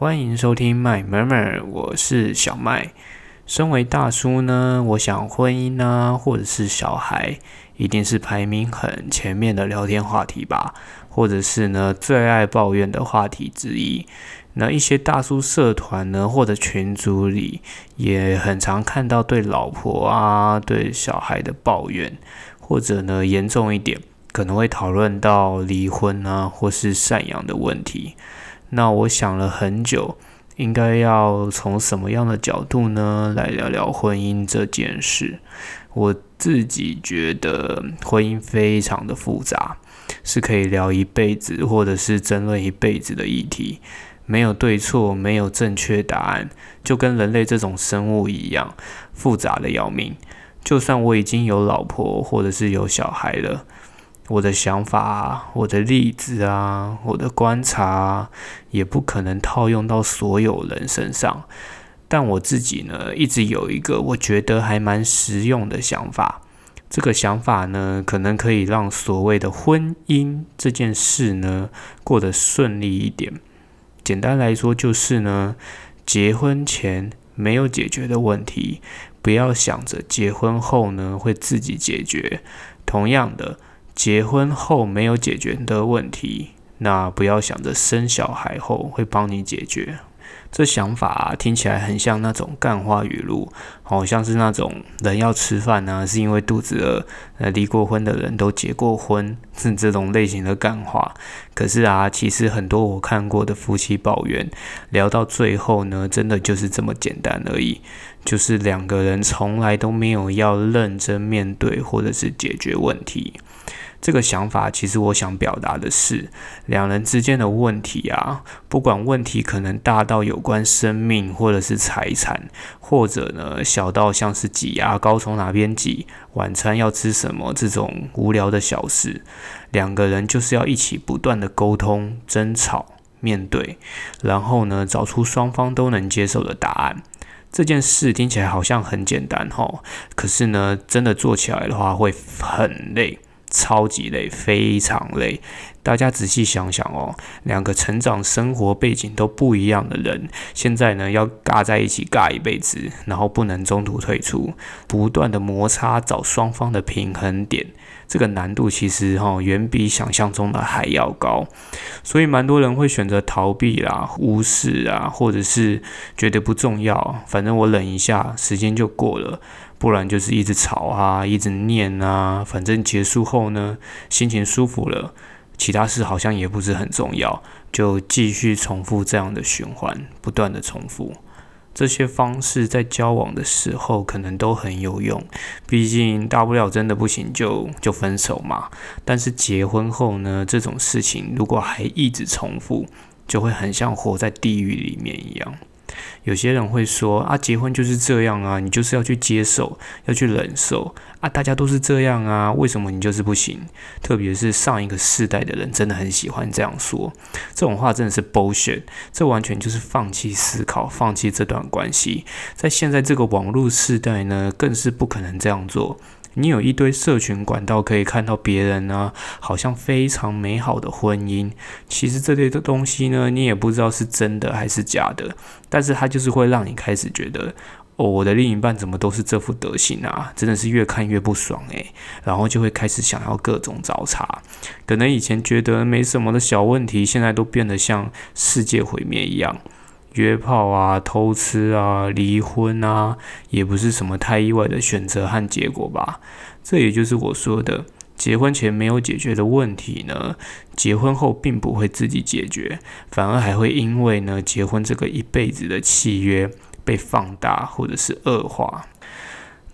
欢迎收听麦 murmur，我是小麦。身为大叔呢，我想婚姻呢，或者是小孩，一定是排名很前面的聊天话题吧，或者是呢最爱抱怨的话题之一。那一些大叔社团呢，或者群组里，也很常看到对老婆啊、对小孩的抱怨，或者呢严重一点，可能会讨论到离婚啊，或是赡养的问题。那我想了很久，应该要从什么样的角度呢来聊聊婚姻这件事？我自己觉得婚姻非常的复杂，是可以聊一辈子，或者是争论一辈子的议题。没有对错，没有正确答案，就跟人类这种生物一样，复杂的要命。就算我已经有老婆，或者是有小孩了。我的想法啊、我的例子啊、我的观察啊，也不可能套用到所有人身上。但我自己呢，一直有一个我觉得还蛮实用的想法。这个想法呢，可能可以让所谓的婚姻这件事呢，过得顺利一点。简单来说，就是呢，结婚前没有解决的问题，不要想着结婚后呢会自己解决。同样的。结婚后没有解决的问题，那不要想着生小孩后会帮你解决。这想法听起来很像那种干话语录，好像是那种人要吃饭呢，是因为肚子饿。呃，离过婚的人都结过婚，是这种类型的干话。可是啊，其实很多我看过的夫妻抱怨，聊到最后呢，真的就是这么简单而已，就是两个人从来都没有要认真面对或者是解决问题。这个想法其实我想表达的是，两人之间的问题啊，不管问题可能大到有关生命或者是财产，或者呢小到像是挤牙膏从哪边挤，晚餐要吃什么这种无聊的小事，两个人就是要一起不断的沟通、争吵、面对，然后呢找出双方都能接受的答案。这件事听起来好像很简单吼，可是呢真的做起来的话会很累。超级累，非常累。大家仔细想想哦，两个成长、生活背景都不一样的人，现在呢要尬在一起尬一辈子，然后不能中途退出，不断的摩擦，找双方的平衡点。这个难度其实哈远比想象中的还要高，所以蛮多人会选择逃避啦、无视啊，或者是觉得不重要，反正我忍一下，时间就过了。不然就是一直吵啊，一直念啊，反正结束后呢，心情舒服了，其他事好像也不是很重要，就继续重复这样的循环，不断的重复。这些方式在交往的时候可能都很有用，毕竟大不了真的不行就就分手嘛。但是结婚后呢，这种事情如果还一直重复，就会很像活在地狱里面一样。有些人会说啊，结婚就是这样啊，你就是要去接受，要去忍受啊，大家都是这样啊，为什么你就是不行？特别是上一个世代的人，真的很喜欢这样说，这种话真的是 bullshit，这完全就是放弃思考，放弃这段关系。在现在这个网络时代呢，更是不可能这样做。你有一堆社群管道可以看到别人呢，好像非常美好的婚姻。其实这类的东西呢，你也不知道是真的还是假的。但是它就是会让你开始觉得，哦，我的另一半怎么都是这副德行啊？真的是越看越不爽诶。然后就会开始想要各种找茬。可能以前觉得没什么的小问题，现在都变得像世界毁灭一样。约炮啊，偷吃啊，离婚啊，也不是什么太意外的选择和结果吧？这也就是我说的，结婚前没有解决的问题呢，结婚后并不会自己解决，反而还会因为呢，结婚这个一辈子的契约被放大或者是恶化。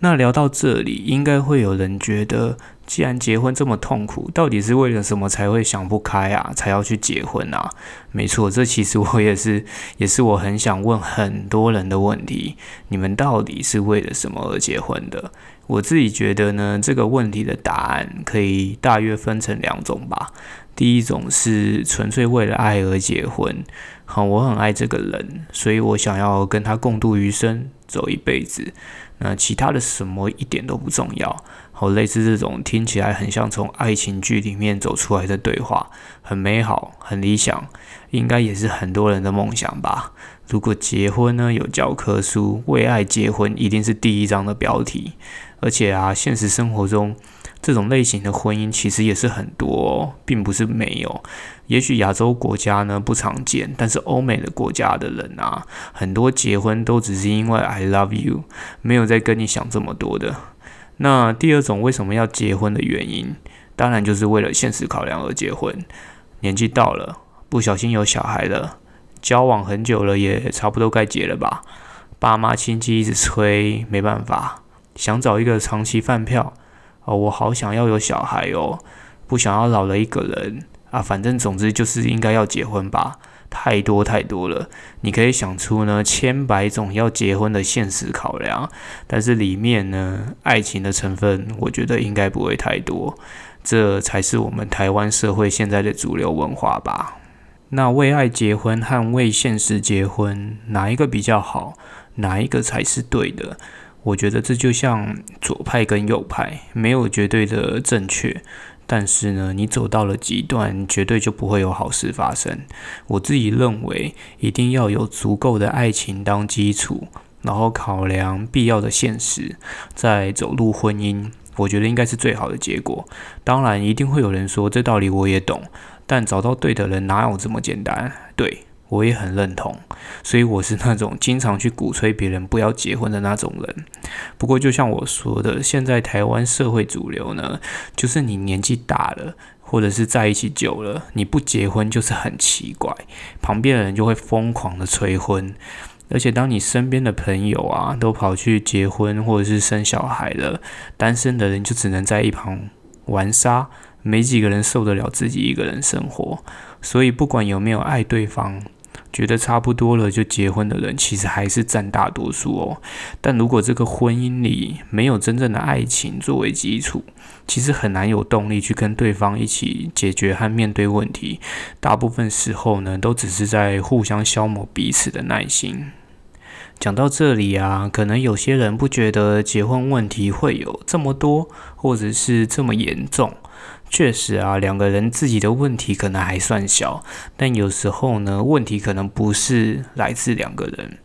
那聊到这里，应该会有人觉得，既然结婚这么痛苦，到底是为了什么才会想不开啊？才要去结婚啊？没错，这其实我也是，也是我很想问很多人的问题：你们到底是为了什么而结婚的？我自己觉得呢，这个问题的答案可以大约分成两种吧。第一种是纯粹为了爱而结婚，好，我很爱这个人，所以我想要跟他共度余生，走一辈子。那其他的什么一点都不重要，好，类似这种听起来很像从爱情剧里面走出来的对话，很美好，很理想，应该也是很多人的梦想吧。如果结婚呢有教科书，为爱结婚一定是第一章的标题。而且啊，现实生活中这种类型的婚姻其实也是很多，并不是没有。也许亚洲国家呢不常见，但是欧美的国家的人啊，很多结婚都只是因为 I love you，没有在跟你想这么多的。那第二种为什么要结婚的原因，当然就是为了现实考量而结婚。年纪到了，不小心有小孩了，交往很久了，也差不多该结了吧？爸妈亲戚一直催，没办法，想找一个长期饭票。哦，我好想要有小孩哦，不想要老了一个人啊。反正总之就是应该要结婚吧。太多太多了，你可以想出呢千百种要结婚的现实考量，但是里面呢爱情的成分，我觉得应该不会太多，这才是我们台湾社会现在的主流文化吧。那为爱结婚和为现实结婚，哪一个比较好？哪一个才是对的？我觉得这就像左派跟右派，没有绝对的正确。但是呢，你走到了极端，绝对就不会有好事发生。我自己认为，一定要有足够的爱情当基础，然后考量必要的现实，再走入婚姻，我觉得应该是最好的结果。当然，一定会有人说这道理我也懂，但找到对的人哪有这么简单？对。我也很认同，所以我是那种经常去鼓吹别人不要结婚的那种人。不过，就像我说的，现在台湾社会主流呢，就是你年纪大了，或者是在一起久了，你不结婚就是很奇怪，旁边的人就会疯狂的催婚。而且，当你身边的朋友啊都跑去结婚或者是生小孩了，单身的人就只能在一旁玩沙，没几个人受得了自己一个人生活。所以，不管有没有爱对方。觉得差不多了就结婚的人，其实还是占大多数哦。但如果这个婚姻里没有真正的爱情作为基础，其实很难有动力去跟对方一起解决和面对问题。大部分时候呢，都只是在互相消磨彼此的耐心。讲到这里啊，可能有些人不觉得结婚问题会有这么多，或者是这么严重。确实啊，两个人自己的问题可能还算小，但有时候呢，问题可能不是来自两个人，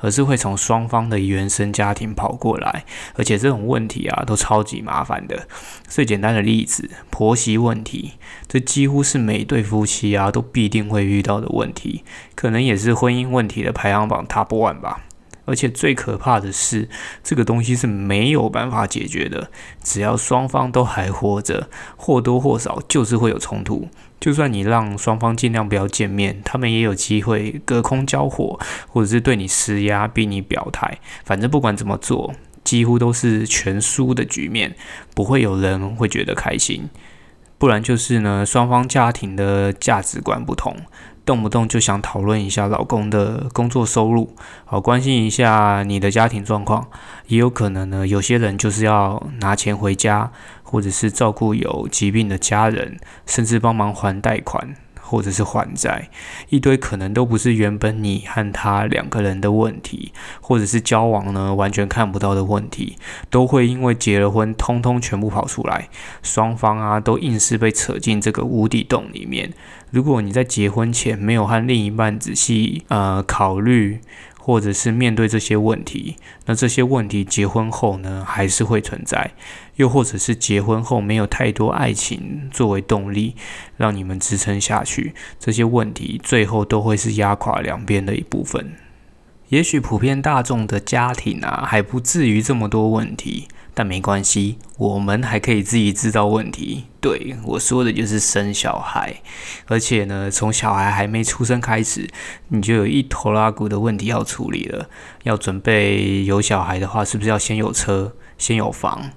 而是会从双方的原生家庭跑过来，而且这种问题啊，都超级麻烦的。最简单的例子，婆媳问题，这几乎是每对夫妻啊都必定会遇到的问题，可能也是婚姻问题的排行榜 top one 吧。而且最可怕的是，这个东西是没有办法解决的。只要双方都还活着，或多或少就是会有冲突。就算你让双方尽量不要见面，他们也有机会隔空交火，或者是对你施压，逼你表态。反正不管怎么做，几乎都是全输的局面，不会有人会觉得开心。不然就是呢，双方家庭的价值观不同。动不动就想讨论一下老公的工作收入，好关心一下你的家庭状况，也有可能呢，有些人就是要拿钱回家，或者是照顾有疾病的家人，甚至帮忙还贷款。或者是还债，一堆可能都不是原本你和他两个人的问题，或者是交往呢完全看不到的问题，都会因为结了婚，通通全部跑出来，双方啊都硬是被扯进这个无底洞里面。如果你在结婚前没有和另一半仔细呃考虑。或者是面对这些问题，那这些问题结婚后呢还是会存在，又或者是结婚后没有太多爱情作为动力，让你们支撑下去，这些问题最后都会是压垮两边的一部分。也许普遍大众的家庭啊还不至于这么多问题。但没关系，我们还可以自己制造问题。对我说的就是生小孩，而且呢，从小孩还没出生开始，你就有一头拉骨的问题要处理了。要准备有小孩的话，是不是要先有车，先有房？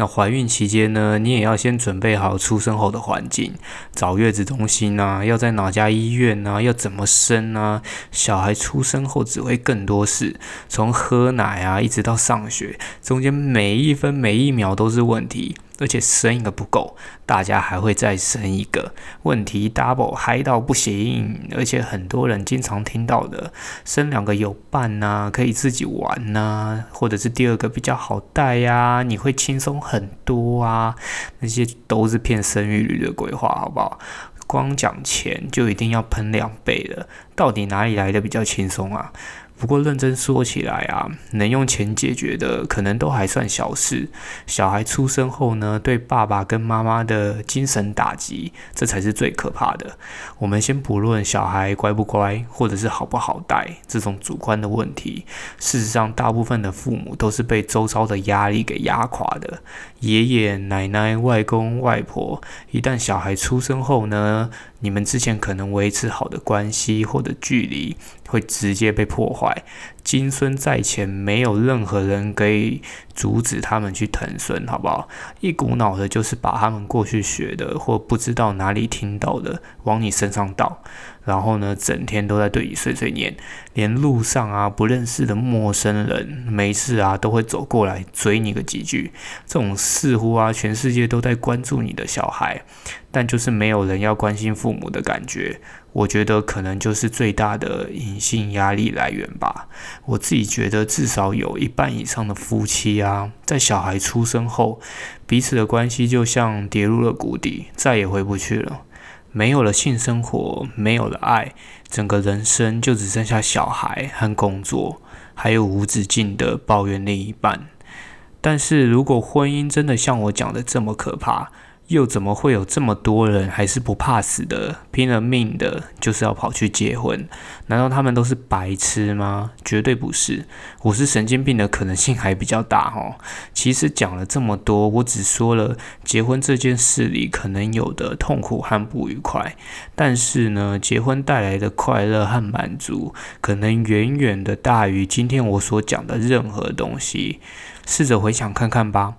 那怀孕期间呢，你也要先准备好出生后的环境，找月子中心啊，要在哪家医院啊，要怎么生啊？小孩出生后只会更多事，从喝奶啊，一直到上学，中间每一分每一秒都是问题。而且生一个不够，大家还会再生一个，问题 double 嗨到不行。而且很多人经常听到的，生两个有伴呐，可以自己玩呐，或者是第二个比较好带呀，你会轻松很多啊，那些都是骗生育率的鬼话，好不好？光讲钱就一定要喷两倍了，到底哪里来的比较轻松啊？不过认真说起来啊，能用钱解决的可能都还算小事。小孩出生后呢，对爸爸跟妈妈的精神打击，这才是最可怕的。我们先不论小孩乖不乖，或者是好不好带这种主观的问题，事实上，大部分的父母都是被周遭的压力给压垮的。爷爷奶奶、外公外婆，一旦小孩出生后呢，你们之前可能维持好的关系或者距离，会直接被破坏。金孙在前，没有任何人可以阻止他们去腾孙，好不好？一股脑的就是把他们过去学的或不知道哪里听到的往你身上倒。然后呢，整天都在对你碎碎念，连路上啊不认识的陌生人，没事啊都会走过来追你个几句。这种似乎啊全世界都在关注你的小孩，但就是没有人要关心父母的感觉。我觉得可能就是最大的隐性压力来源吧。我自己觉得，至少有一半以上的夫妻啊，在小孩出生后，彼此的关系就像跌入了谷底，再也回不去了。没有了性生活，没有了爱，整个人生就只剩下小孩和工作，还有无止境的抱怨另一半。但是如果婚姻真的像我讲的这么可怕，又怎么会有这么多人还是不怕死的，拼了命的，就是要跑去结婚？难道他们都是白痴吗？绝对不是，我是神经病的可能性还比较大哦。其实讲了这么多，我只说了结婚这件事里可能有的痛苦和不愉快，但是呢，结婚带来的快乐和满足，可能远远的大于今天我所讲的任何东西。试着回想看看吧。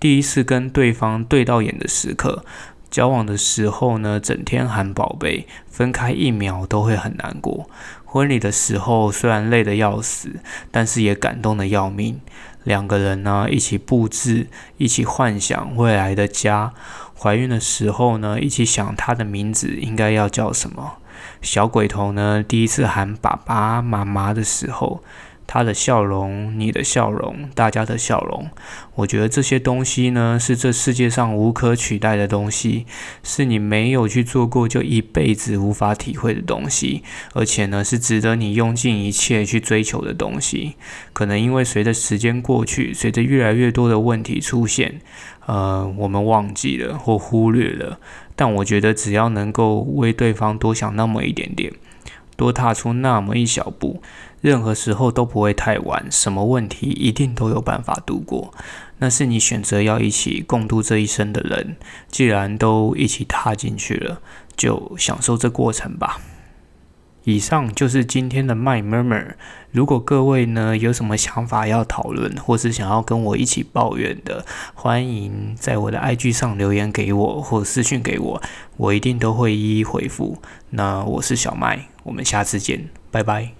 第一次跟对方对到眼的时刻，交往的时候呢，整天喊宝贝，分开一秒都会很难过。婚礼的时候虽然累得要死，但是也感动得要命。两个人呢一起布置，一起幻想未来的家。怀孕的时候呢，一起想他的名字应该要叫什么。小鬼头呢第一次喊爸爸妈妈的时候。他的笑容，你的笑容，大家的笑容，我觉得这些东西呢，是这世界上无可取代的东西，是你没有去做过就一辈子无法体会的东西，而且呢，是值得你用尽一切去追求的东西。可能因为随着时间过去，随着越来越多的问题出现，呃，我们忘记了或忽略了。但我觉得，只要能够为对方多想那么一点点。多踏出那么一小步，任何时候都不会太晚。什么问题一定都有办法度过。那是你选择要一起共度这一生的人。既然都一起踏进去了，就享受这过程吧。以上就是今天的 My Murmur。如果各位呢有什么想法要讨论，或是想要跟我一起抱怨的，欢迎在我的 IG 上留言给我，或私讯给我，我一定都会一一回复。那我是小麦，我们下次见，拜拜。